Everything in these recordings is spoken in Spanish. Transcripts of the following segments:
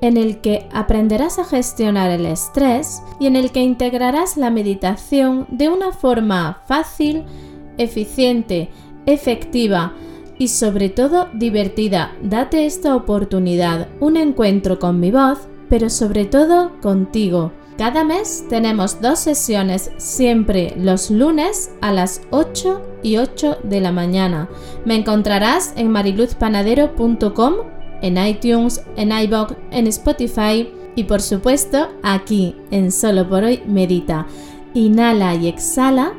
en el que aprenderás a gestionar el estrés y en el que integrarás la meditación de una forma fácil, eficiente, efectiva y sobre todo divertida. Date esta oportunidad, un encuentro con mi voz, pero sobre todo contigo. Cada mes tenemos dos sesiones, siempre los lunes a las 8 y 8 de la mañana. Me encontrarás en mariluzpanadero.com en iTunes, en iBox, en Spotify y por supuesto aquí en Solo por hoy Medita. Inhala y exhala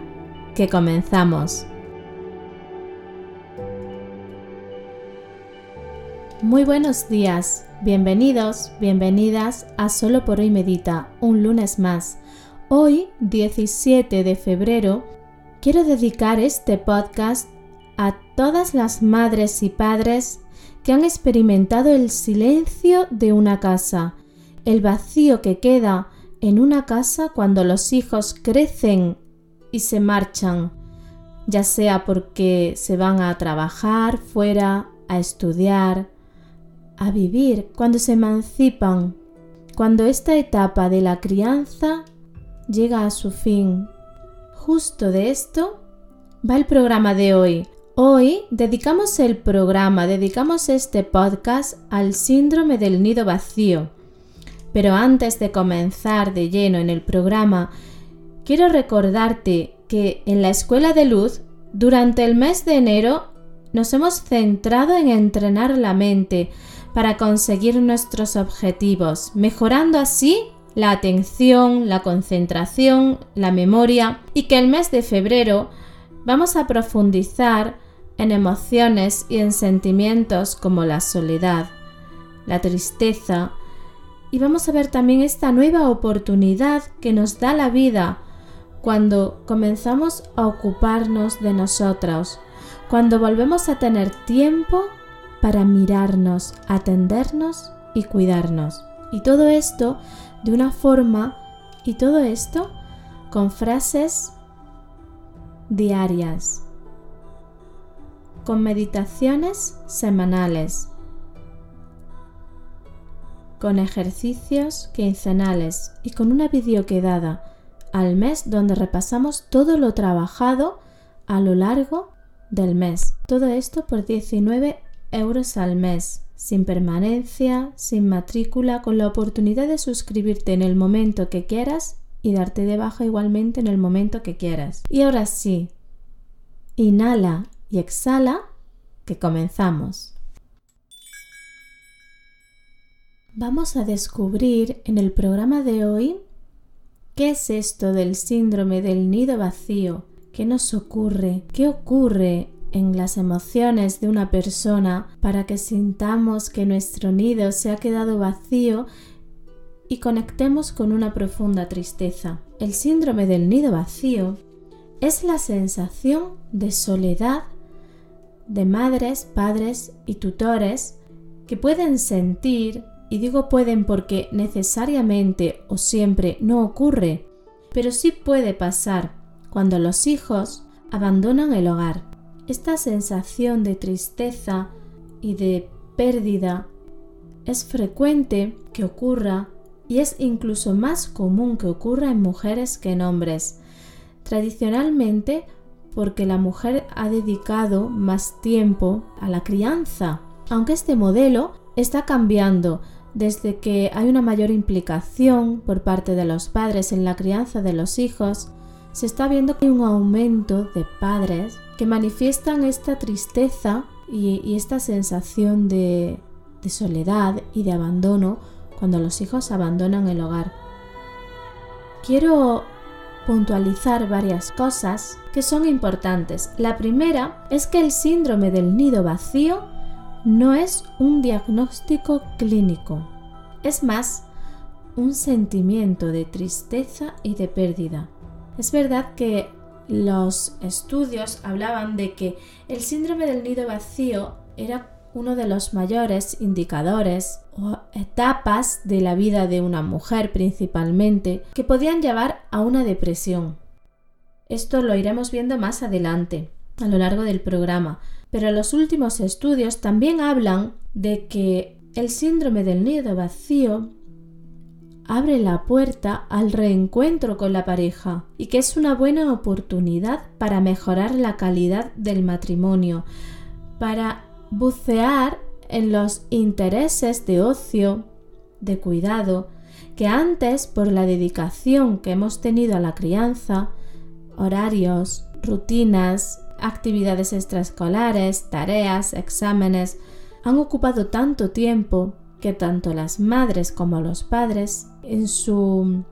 que comenzamos. Muy buenos días, bienvenidos, bienvenidas a Solo por hoy Medita, un lunes más. Hoy, 17 de febrero, quiero dedicar este podcast a todas las madres y padres que han experimentado el silencio de una casa, el vacío que queda en una casa cuando los hijos crecen y se marchan, ya sea porque se van a trabajar fuera, a estudiar, a vivir, cuando se emancipan, cuando esta etapa de la crianza llega a su fin. Justo de esto va el programa de hoy, Hoy dedicamos el programa, dedicamos este podcast al síndrome del nido vacío. Pero antes de comenzar de lleno en el programa, quiero recordarte que en la Escuela de Luz, durante el mes de enero, nos hemos centrado en entrenar la mente para conseguir nuestros objetivos, mejorando así la atención, la concentración, la memoria y que el mes de febrero vamos a profundizar en emociones y en sentimientos como la soledad, la tristeza, y vamos a ver también esta nueva oportunidad que nos da la vida cuando comenzamos a ocuparnos de nosotros, cuando volvemos a tener tiempo para mirarnos, atendernos y cuidarnos. Y todo esto de una forma, y todo esto con frases diarias con meditaciones semanales, con ejercicios quincenales y con una videoquedada al mes donde repasamos todo lo trabajado a lo largo del mes. Todo esto por 19 euros al mes, sin permanencia, sin matrícula, con la oportunidad de suscribirte en el momento que quieras y darte de baja igualmente en el momento que quieras. Y ahora sí, inhala y exhala que comenzamos. Vamos a descubrir en el programa de hoy qué es esto del síndrome del nido vacío, qué nos ocurre, qué ocurre en las emociones de una persona para que sintamos que nuestro nido se ha quedado vacío y conectemos con una profunda tristeza. El síndrome del nido vacío es la sensación de soledad de madres, padres y tutores que pueden sentir, y digo pueden porque necesariamente o siempre no ocurre, pero sí puede pasar cuando los hijos abandonan el hogar. Esta sensación de tristeza y de pérdida es frecuente que ocurra y es incluso más común que ocurra en mujeres que en hombres. Tradicionalmente porque la mujer ha dedicado más tiempo a la crianza, aunque este modelo está cambiando desde que hay una mayor implicación por parte de los padres en la crianza de los hijos, se está viendo que hay un aumento de padres que manifiestan esta tristeza y, esta sensación de soledad y de abandono cuando los hijos abandonan el hogar. Quiero puntualizar varias cosas que son importantes. La primera es que el síndrome del nido vacío no es un diagnóstico clínico. Es más, un sentimiento de tristeza y de pérdida. Es verdad que los estudios hablaban de que el síndrome del nido vacío era uno de los mayores indicadores o etapas de la vida de una mujer principalmente que podían llevar a una depresión. Esto lo iremos viendo más adelante, a lo largo del programa, pero los últimos estudios también hablan de que el síndrome del nido vacío abre la puerta al reencuentro con la pareja y que es una buena oportunidad para mejorar la calidad del matrimonio, para bucear en los intereses de ocio, de cuidado, que antes, por la dedicación que hemos tenido a la crianza, horarios, rutinas, actividades extraescolares, tareas, exámenes, han ocupado tanto tiempo que tanto las madres como los padres, en su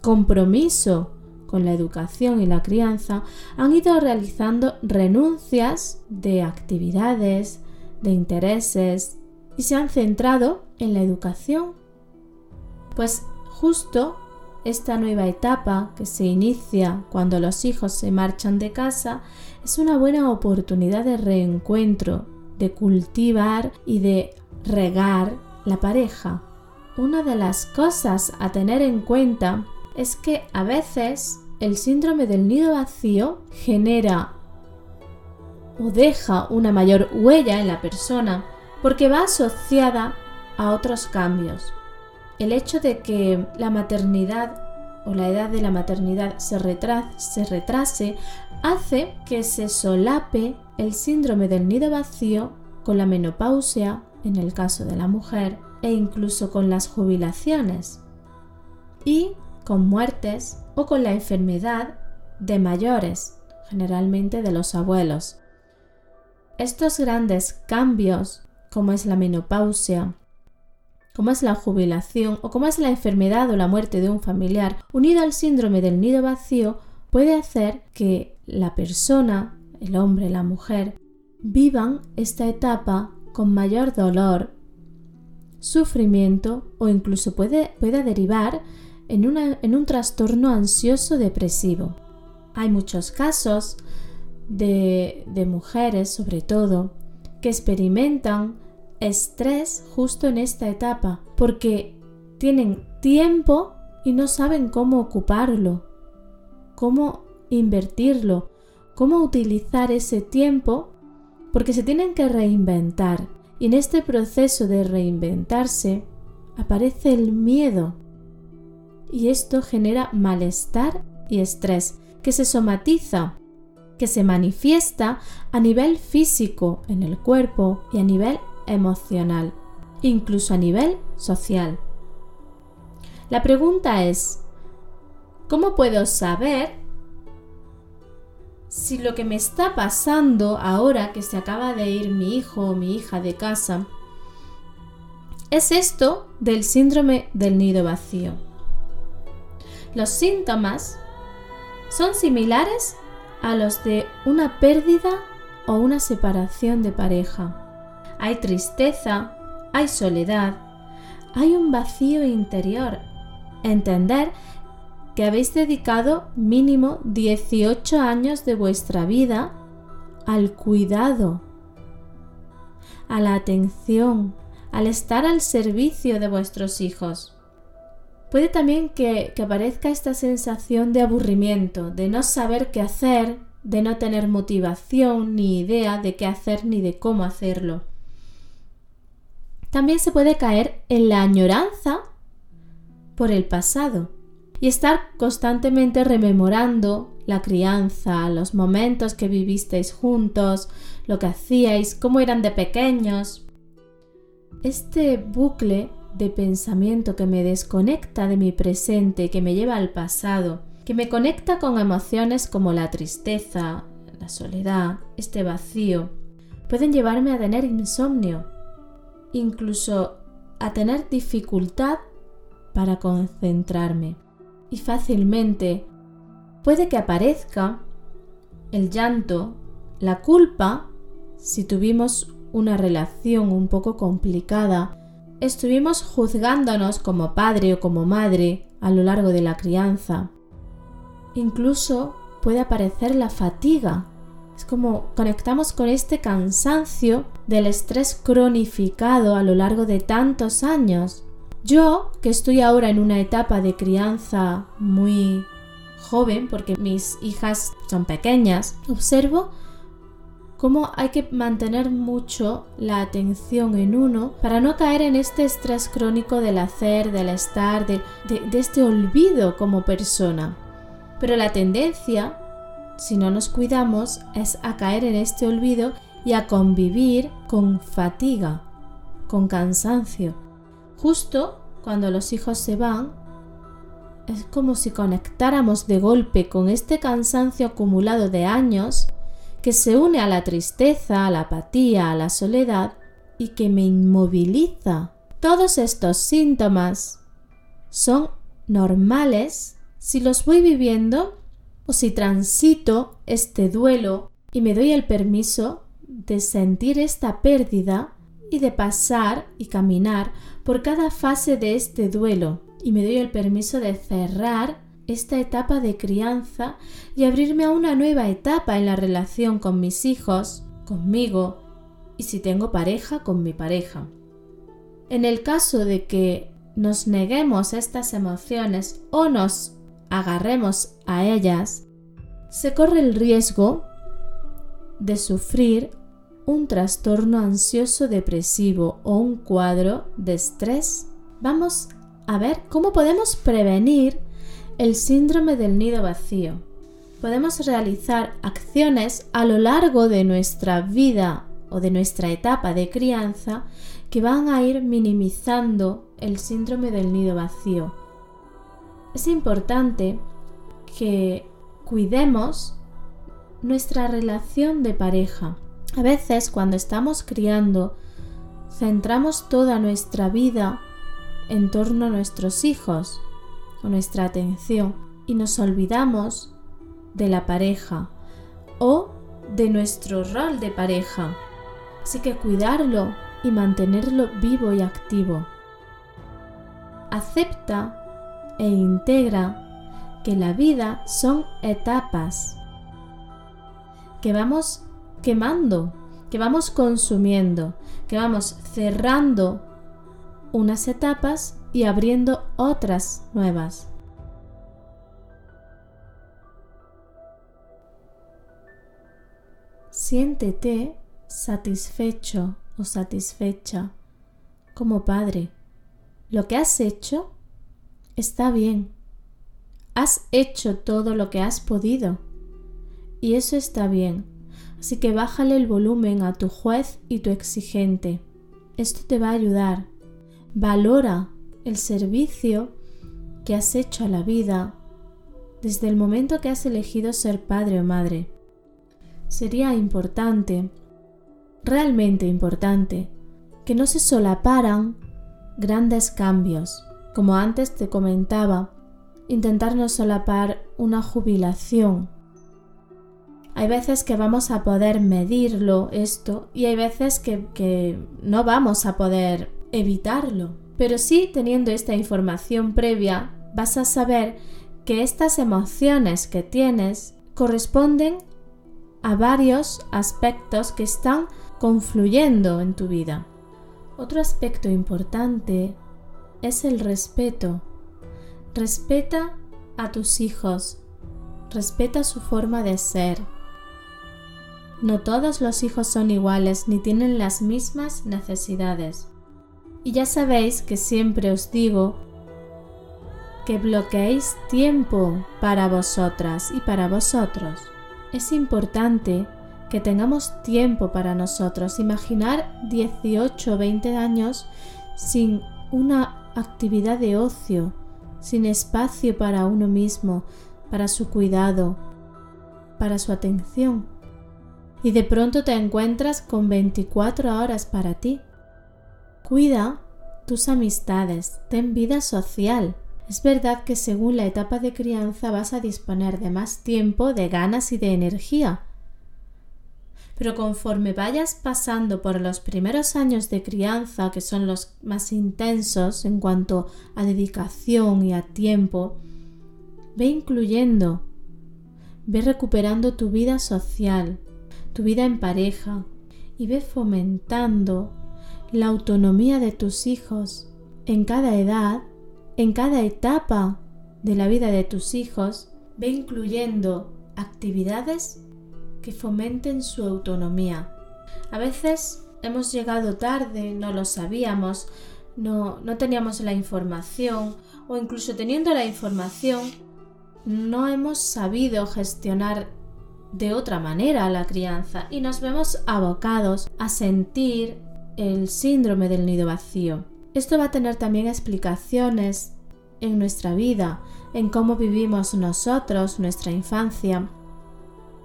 compromiso con la educación y la crianza, han ido realizando renuncias de actividades, de intereses y se han centrado en la educación. Pues justo esta nueva etapa que se inicia cuando los hijos se marchan de casa es una buena oportunidad de reencuentro, de cultivar y de regar la pareja. Una de las cosas a tener en cuenta es que a veces el síndrome del nido vacío genera o deja una mayor huella en la persona porque va asociada a otros cambios. El hecho de que la maternidad o la edad de la maternidad se, se retrase hace que se solape el síndrome del nido vacío con la menopausia en el caso de la mujer e incluso con las jubilaciones y con muertes o con la enfermedad de mayores, generalmente de los abuelos. Estos grandes cambios, como es la menopausia, como es la jubilación o como es la enfermedad o la muerte de un familiar, unido al síndrome del nido vacío, puede hacer que la persona, el hombre, la mujer, vivan esta etapa con mayor dolor, sufrimiento o incluso puede, derivar en, en un trastorno ansioso depresivo. Hay muchos casos de, mujeres, sobre todo, que experimentan estrés justo en esta etapa porque tienen tiempo y no saben cómo ocuparlo, cómo invertirlo, cómo utilizar ese tiempo porque se tienen que reinventar. Y en este proceso de reinventarse aparece el miedo. Y esto genera malestar y estrés que se somatiza que se manifiesta a nivel físico en el cuerpo y a nivel emocional, incluso a nivel social. La pregunta es, ¿cómo puedo saber si lo que me está pasando ahora que se acaba de ir mi hijo o mi hija de casa es esto del síndrome del nido vacío? Los síntomas son similares a los de una pérdida o una separación de pareja. Hay tristeza, hay soledad, hay un vacío interior. Entender que habéis dedicado mínimo 18 años de vuestra vida al cuidado, a la atención, al estar al servicio de vuestros hijos. Puede también que, aparezca esta sensación de aburrimiento, de no saber qué hacer, de no tener motivación ni idea de qué hacer ni de cómo hacerlo. También se puede caer en la añoranza por el pasado y estar constantemente rememorando la crianza, los momentos que vivisteis juntos, lo que hacíais, cómo eran de pequeños. Este bucle de pensamiento que me desconecta de mi presente, que me lleva al pasado, que me conecta con emociones como la tristeza, la soledad, este vacío, pueden llevarme a tener insomnio, incluso a tener dificultad para concentrarme. Y fácilmente puede que aparezca el llanto, la culpa, si tuvimos una relación un poco complicada estuvimos juzgándonos como padre o como madre a lo largo de la crianza. Incluso puede aparecer la fatiga. Es como conectamos con este cansancio del estrés cronificado a lo largo de tantos años. Yo, que estoy ahora en una etapa de crianza muy joven, porque mis hijas son pequeñas, observo cómo hay que mantener mucho la atención en uno para no caer en este estrés crónico del hacer, del estar, de, este olvido como persona. Pero la tendencia, si no nos cuidamos, es a caer en este olvido y a convivir con fatiga, con cansancio. Justo cuando los hijos se van, es como si conectáramos de golpe con este cansancio acumulado de años que se une a la tristeza, a la apatía, a la soledad y que me inmoviliza. Todos estos síntomas son normales si los voy viviendo o si transito este duelo y me doy el permiso de sentir esta pérdida y de pasar y caminar por cada fase de este duelo y me doy el permiso de cerrar esta etapa de crianza y abrirme a una nueva etapa en la relación con mis hijos, conmigo y si tengo pareja, con mi pareja. En el caso de que nos neguemos estas emociones o nos agarremos a ellas, se corre el riesgo de sufrir un trastorno ansioso depresivo o un cuadro de estrés. Vamos a ver cómo podemos prevenir el síndrome del nido vacío. Podemos realizar acciones a lo largo de nuestra vida o de nuestra etapa de crianza que van a ir minimizando el síndrome del nido vacío. Es importante que cuidemos nuestra relación de pareja. A veces cuando estamos criando, centramos toda nuestra vida en torno a nuestros hijos nuestra atención y nos olvidamos de la pareja o de nuestro rol de pareja. Así que cuidarlo y mantenerlo vivo y activo. Acepta e integra que la vida son etapas que vamos quemando, que vamos consumiendo, que vamos cerrando unas etapas y abriendo otras nuevas. Siéntete satisfecho o satisfecha como padre. Lo que has hecho está bien. Has hecho todo lo que has podido. Y eso está bien. Así que bájale el volumen a tu juez y tu exigente. Esto te va a ayudar. Valora el servicio que has hecho a la vida desde el momento que has elegido ser padre o madre. Sería importante, realmente importante, que no se solaparan grandes cambios. Como antes te comentaba, intentar no solapar una jubilación. Hay veces que vamos a poder medirlo esto y hay veces que, que no vamos a poder evitarlo. Pero sí teniendo esta información previa vas a saber que estas emociones que tienes corresponden a varios aspectos que están confluyendo en tu vida. Otro aspecto importante es el respeto. Respeta a tus hijos, respeta su forma de ser. No todos los hijos son iguales ni tienen las mismas necesidades. Y ya sabéis que siempre os digo que bloqueéis tiempo para vosotras y para vosotros. Es importante que tengamos tiempo para nosotros. Imaginar 18 o 20 años sin una actividad de ocio, sin espacio para uno mismo, para su cuidado, para su atención. Y de pronto te encuentras con 24 horas para ti. Cuida tus amistades, ten vida social. Es verdad que según la etapa de crianza vas a disponer de más tiempo, de ganas y de energía. Pero conforme vayas pasando por los primeros años de crianza, que son los más intensos en cuanto a dedicación y a tiempo, ve incluyendo, ve recuperando tu vida social, tu vida en pareja y ve fomentando la autonomía de tus hijos en cada edad, en cada etapa de la vida de tus hijos, ve incluyendo actividades que fomenten su autonomía. A veces hemos llegado tarde, no lo sabíamos, no, no teníamos la información o incluso teniendo la información no hemos sabido gestionar de otra manera la crianza y nos vemos abocados a sentir el síndrome del nido vacío. Esto va a tener también explicaciones en nuestra vida, en cómo vivimos nosotros nuestra infancia,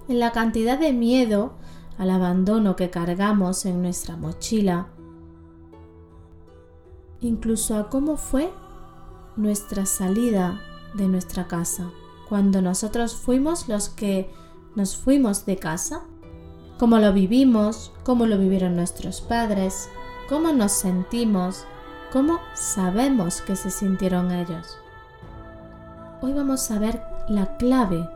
en la cantidad de miedo al abandono que cargamos en nuestra mochila, incluso a cómo fue nuestra salida de nuestra casa, cuando nosotros fuimos los que nos fuimos de casa, cómo lo vivimos, cómo lo vivieron nuestros padres, cómo nos sentimos, cómo sabemos que se sintieron ellos. Hoy vamos a ver la clave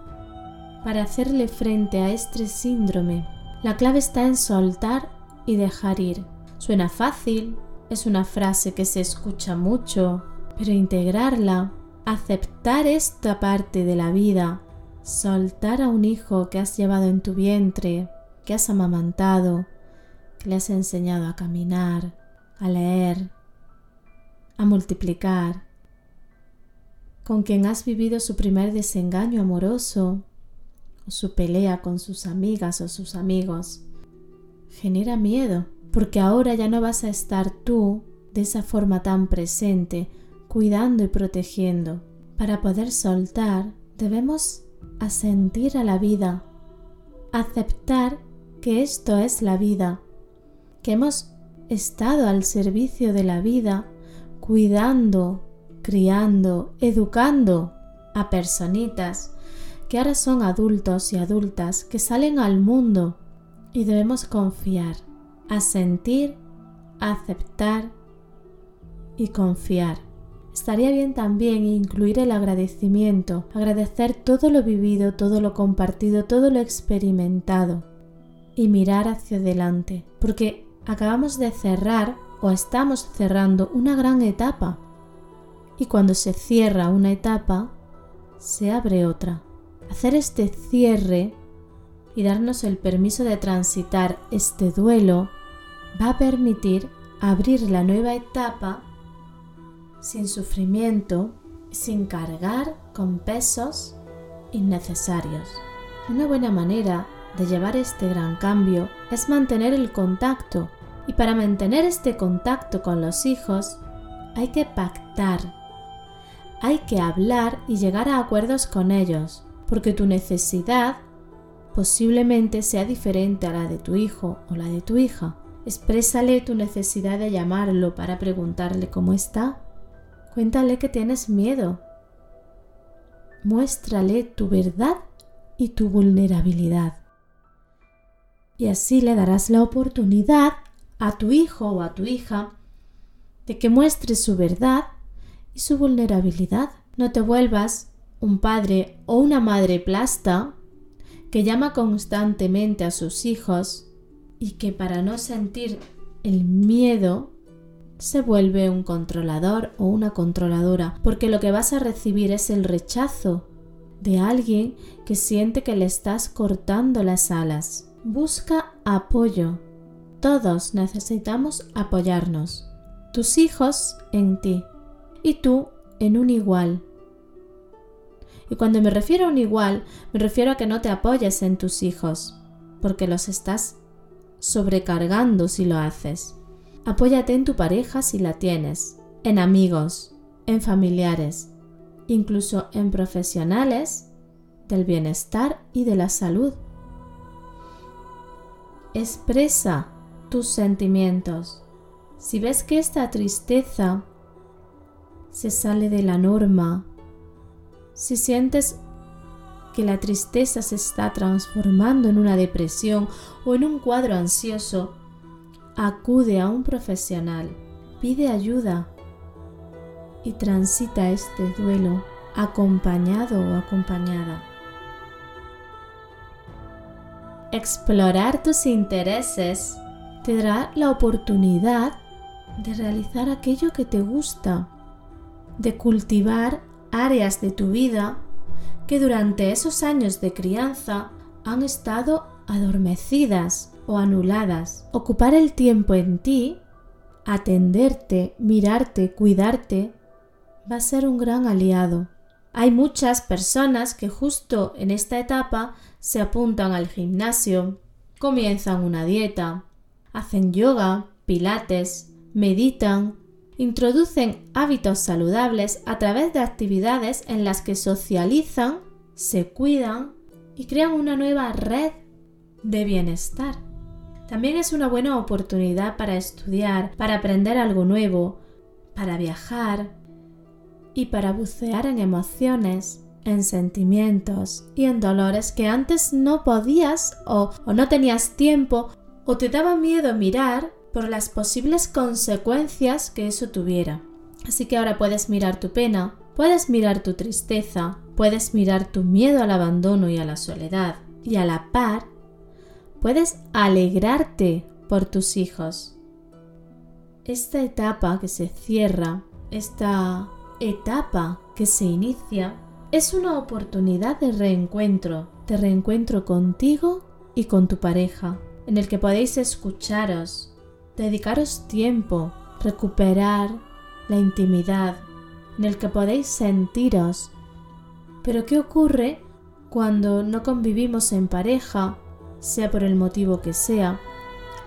para hacerle frente a este síndrome. La clave está en soltar y dejar ir. Suena fácil, es una frase que se escucha mucho, pero integrarla, aceptar esta parte de la vida, soltar a un hijo que has llevado en tu vientre, que has amamantado, que le has enseñado a caminar, a leer, a multiplicar, con quien has vivido su primer desengaño amoroso, o su pelea con sus amigas o sus amigos, genera miedo, porque ahora ya no vas a estar tú de esa forma tan presente, cuidando y protegiendo. Para poder soltar, debemos asentir a la vida, aceptar que esto es la vida, que hemos estado al servicio de la vida, cuidando, criando, educando a personitas que ahora son adultos y adultas que salen al mundo y debemos confiar, asentir, aceptar y confiar. Estaría bien también incluir el agradecimiento, agradecer todo lo vivido, todo lo compartido, todo lo experimentado y mirar hacia adelante, porque acabamos de cerrar o estamos cerrando una gran etapa y cuando se cierra una etapa, se abre otra hacer este cierre y darnos el permiso de transitar este duelo va a permitir abrir la nueva etapa sin sufrimiento, sin cargar con pesos innecesarios. Una buena manera de llevar este gran cambio es mantener el contacto y para mantener este contacto con los hijos hay que pactar, hay que hablar y llegar a acuerdos con ellos porque tu necesidad posiblemente sea diferente a la de tu hijo o la de tu hija. Exprésale tu necesidad de llamarlo para preguntarle cómo está. Cuéntale que tienes miedo. Muéstrale tu verdad y tu vulnerabilidad. Y así le darás la oportunidad a tu hijo o a tu hija de que muestre su verdad y su vulnerabilidad. No te vuelvas un padre o una madre plasta que llama constantemente a sus hijos y que para no sentir el miedo se vuelve un controlador o una controladora, porque lo que vas a recibir es el rechazo de alguien que siente que le estás cortando las alas. Busca apoyo. Todos necesitamos apoyarnos. Tus hijos en ti y tú en un igual y cuando me refiero a un igual, me refiero a que no te apoyes en tus hijos, porque los estás sobrecargando si lo haces. Apóyate en tu pareja si la tienes, en amigos, en familiares, incluso en profesionales del bienestar y de la salud. Expresa tus sentimientos. Si ves que esta tristeza se sale de la norma si sientes que la tristeza se está transformando en una depresión o en un cuadro ansioso, acude a un profesional, pide ayuda y transita este duelo acompañado o acompañada. Explorar tus intereses te dará la oportunidad de realizar aquello que te gusta, de cultivar áreas de tu vida que durante esos años de crianza han estado adormecidas o anuladas. Ocupar el tiempo en ti, atenderte, mirarte, cuidarte, va a ser un gran aliado. Hay muchas personas que justo en esta etapa se apuntan al gimnasio, comienzan una dieta, hacen yoga, pilates, meditan, introducen hábitos saludables a través de actividades en las que socializan, se cuidan y crean una nueva red de bienestar. También es una buena oportunidad para estudiar, para aprender algo nuevo, para viajar, y para bucear en emociones, en sentimientos y en dolores que antes no podías o, no tenías tiempo o te daba miedo mirar por las posibles consecuencias que eso tuviera. Así que ahora puedes mirar tu pena, puedes mirar tu tristeza, puedes mirar tu miedo al abandono y a la soledad, y a la par, puedes alegrarte por tus hijos. Esta etapa que se cierra, esta etapa que se inicia es una oportunidad de reencuentro, de reencuentro contigo y con tu pareja, en el que podéis escucharos, dedicaros tiempo, recuperar la intimidad, en el que podéis sentiros. Pero ¿qué ocurre cuando no convivimos en pareja, sea por el motivo que sea,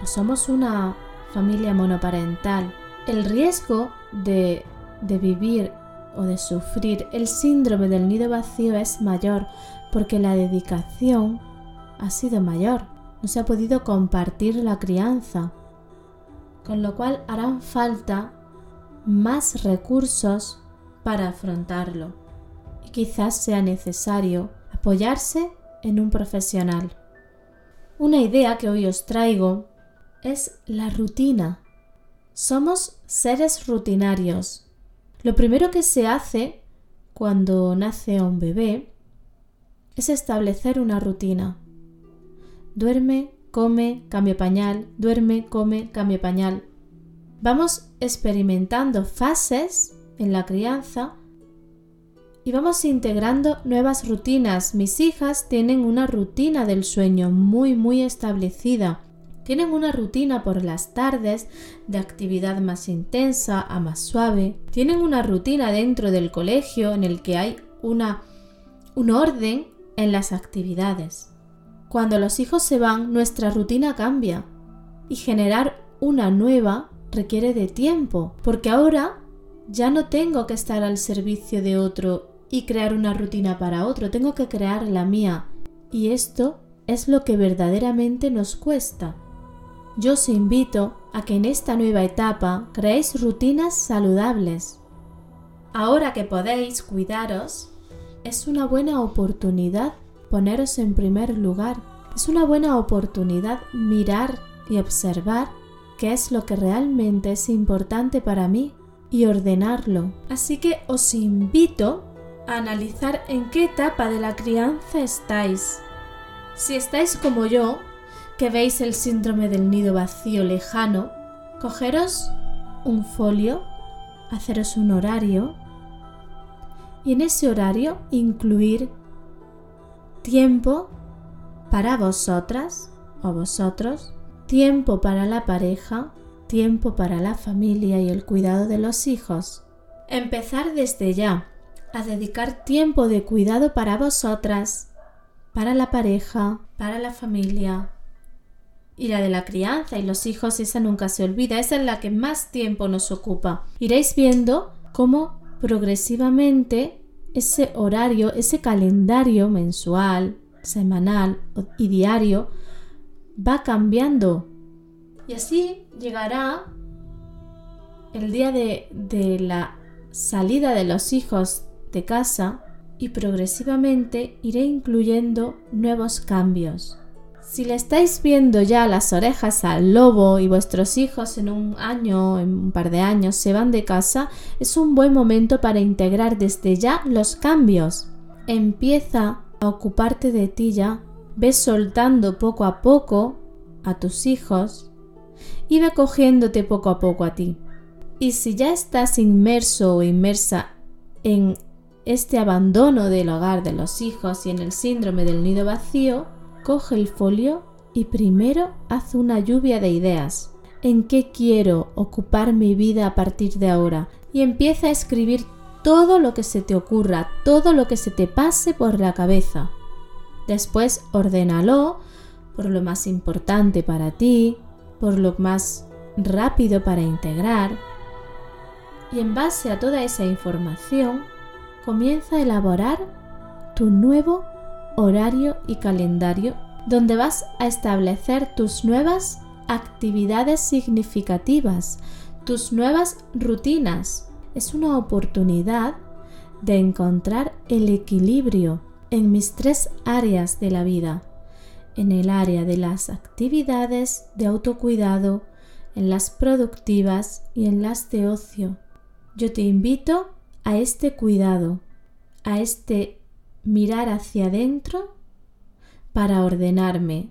o somos una familia monoparental? El riesgo de, de vivir o de sufrir el síndrome del nido vacío es mayor porque la dedicación ha sido mayor, no se ha podido compartir la crianza, con lo cual harán falta más recursos para afrontarlo y quizás sea necesario apoyarse en un profesional. Una idea que hoy os traigo es la rutina. Somos seres rutinarios lo primero que se hace cuando nace un bebé es establecer una rutina. Duerme, come, cambia pañal, duerme, come, cambia pañal. Vamos experimentando fases en la crianza y vamos integrando nuevas rutinas. Mis hijas tienen una rutina del sueño muy muy establecida. Tienen una rutina por las tardes de actividad más intensa a más suave. Tienen una rutina dentro del colegio en el que hay una, un orden en las actividades. Cuando los hijos se van, nuestra rutina cambia y generar una nueva requiere de tiempo, porque ahora ya no tengo que estar al servicio de otro y crear una rutina para otro, tengo que crear la mía. Y esto es lo que verdaderamente nos cuesta yo os invito a que en esta nueva etapa creéis rutinas saludables. Ahora que podéis cuidaros, es una buena oportunidad poneros en primer lugar. Es una buena oportunidad mirar y observar qué es lo que realmente es importante para mí y ordenarlo. Así que os invito a analizar en qué etapa de la crianza estáis. Si estáis como yo, que veis el síndrome del nido vacío lejano, cogeros un folio, haceros un horario y en ese horario incluir tiempo para vosotras o vosotros, tiempo para la pareja, tiempo para la familia y el cuidado de los hijos. Empezar desde ya a dedicar tiempo de cuidado para vosotras, para la pareja, para la familia, y la de la crianza y los hijos, esa nunca se olvida, esa es la que más tiempo nos ocupa. Iréis viendo cómo progresivamente ese horario, ese calendario mensual, semanal y diario va cambiando. Y así llegará el día de, de la salida de los hijos de casa y progresivamente iré incluyendo nuevos cambios. Si le estáis viendo ya las orejas al lobo y vuestros hijos en un año, en un par de años, se van de casa, es un buen momento para integrar desde ya los cambios. Empieza a ocuparte de ti ya, ve soltando poco a poco a tus hijos y ve cogiéndote poco a poco a ti. Y si ya estás inmerso o inmersa en este abandono del hogar de los hijos y en el síndrome del nido vacío, coge el folio y primero haz una lluvia de ideas. ¿En qué quiero ocupar mi vida a partir de ahora? Y empieza a escribir todo lo que se te ocurra, todo lo que se te pase por la cabeza. Después ordénalo por lo más importante para ti, por lo más rápido para integrar. Y en base a toda esa información, comienza a elaborar tu nuevo horario y calendario donde vas a establecer tus nuevas actividades significativas, tus nuevas rutinas. Es una oportunidad de encontrar el equilibrio en mis tres áreas de la vida. En el área de las actividades de autocuidado, en las productivas y en las de ocio. Yo te invito a este cuidado, a este mirar hacia adentro para ordenarme,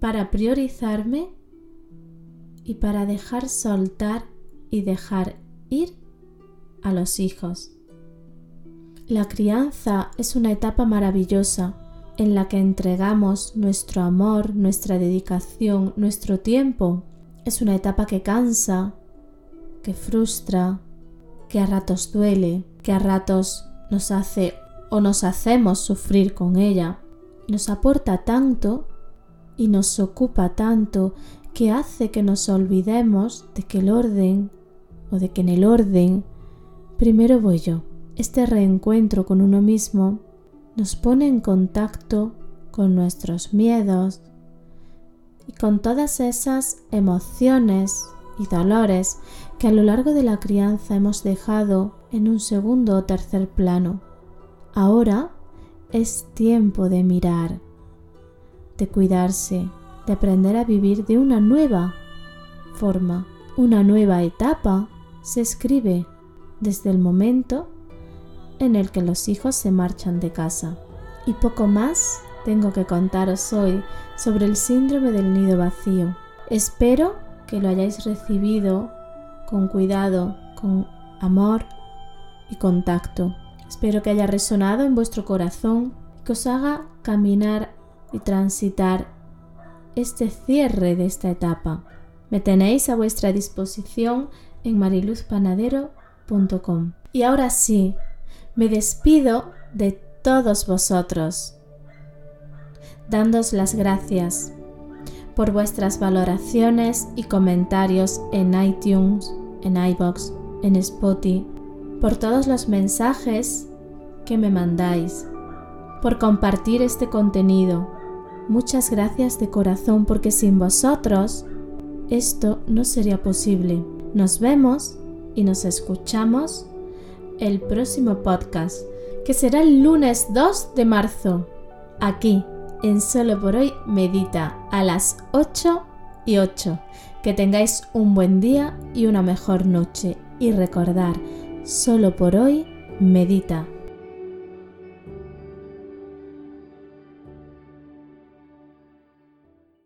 para priorizarme y para dejar soltar y dejar ir a los hijos. La crianza es una etapa maravillosa en la que entregamos nuestro amor, nuestra dedicación, nuestro tiempo. Es una etapa que cansa, que frustra, que a ratos duele, que a ratos nos hace o nos hacemos sufrir con ella, nos aporta tanto y nos ocupa tanto que hace que nos olvidemos de que el orden o de que en el orden primero voy yo. Este reencuentro con uno mismo nos pone en contacto con nuestros miedos y con todas esas emociones y dolores que a lo largo de la crianza hemos dejado en un segundo o tercer plano. Ahora es tiempo de mirar, de cuidarse, de aprender a vivir de una nueva forma. Una nueva etapa se escribe desde el momento en el que los hijos se marchan de casa. Y poco más tengo que contaros hoy sobre el síndrome del nido vacío. Espero que lo hayáis recibido con cuidado, con amor y contacto. Espero que haya resonado en vuestro corazón, que os haga caminar y transitar este cierre de esta etapa. Me tenéis a vuestra disposición en mariluzpanadero.com. Y ahora sí, me despido de todos vosotros, dándos las gracias por vuestras valoraciones y comentarios en iTunes, en iBox, en Spotify por todos los mensajes que me mandáis, por compartir este contenido. Muchas gracias de corazón porque sin vosotros esto no sería posible. Nos vemos y nos escuchamos el próximo podcast, que será el lunes 2 de marzo, aquí en Solo por hoy Medita a las 8 y 8. Que tengáis un buen día y una mejor noche y recordar Solo por hoy, medita.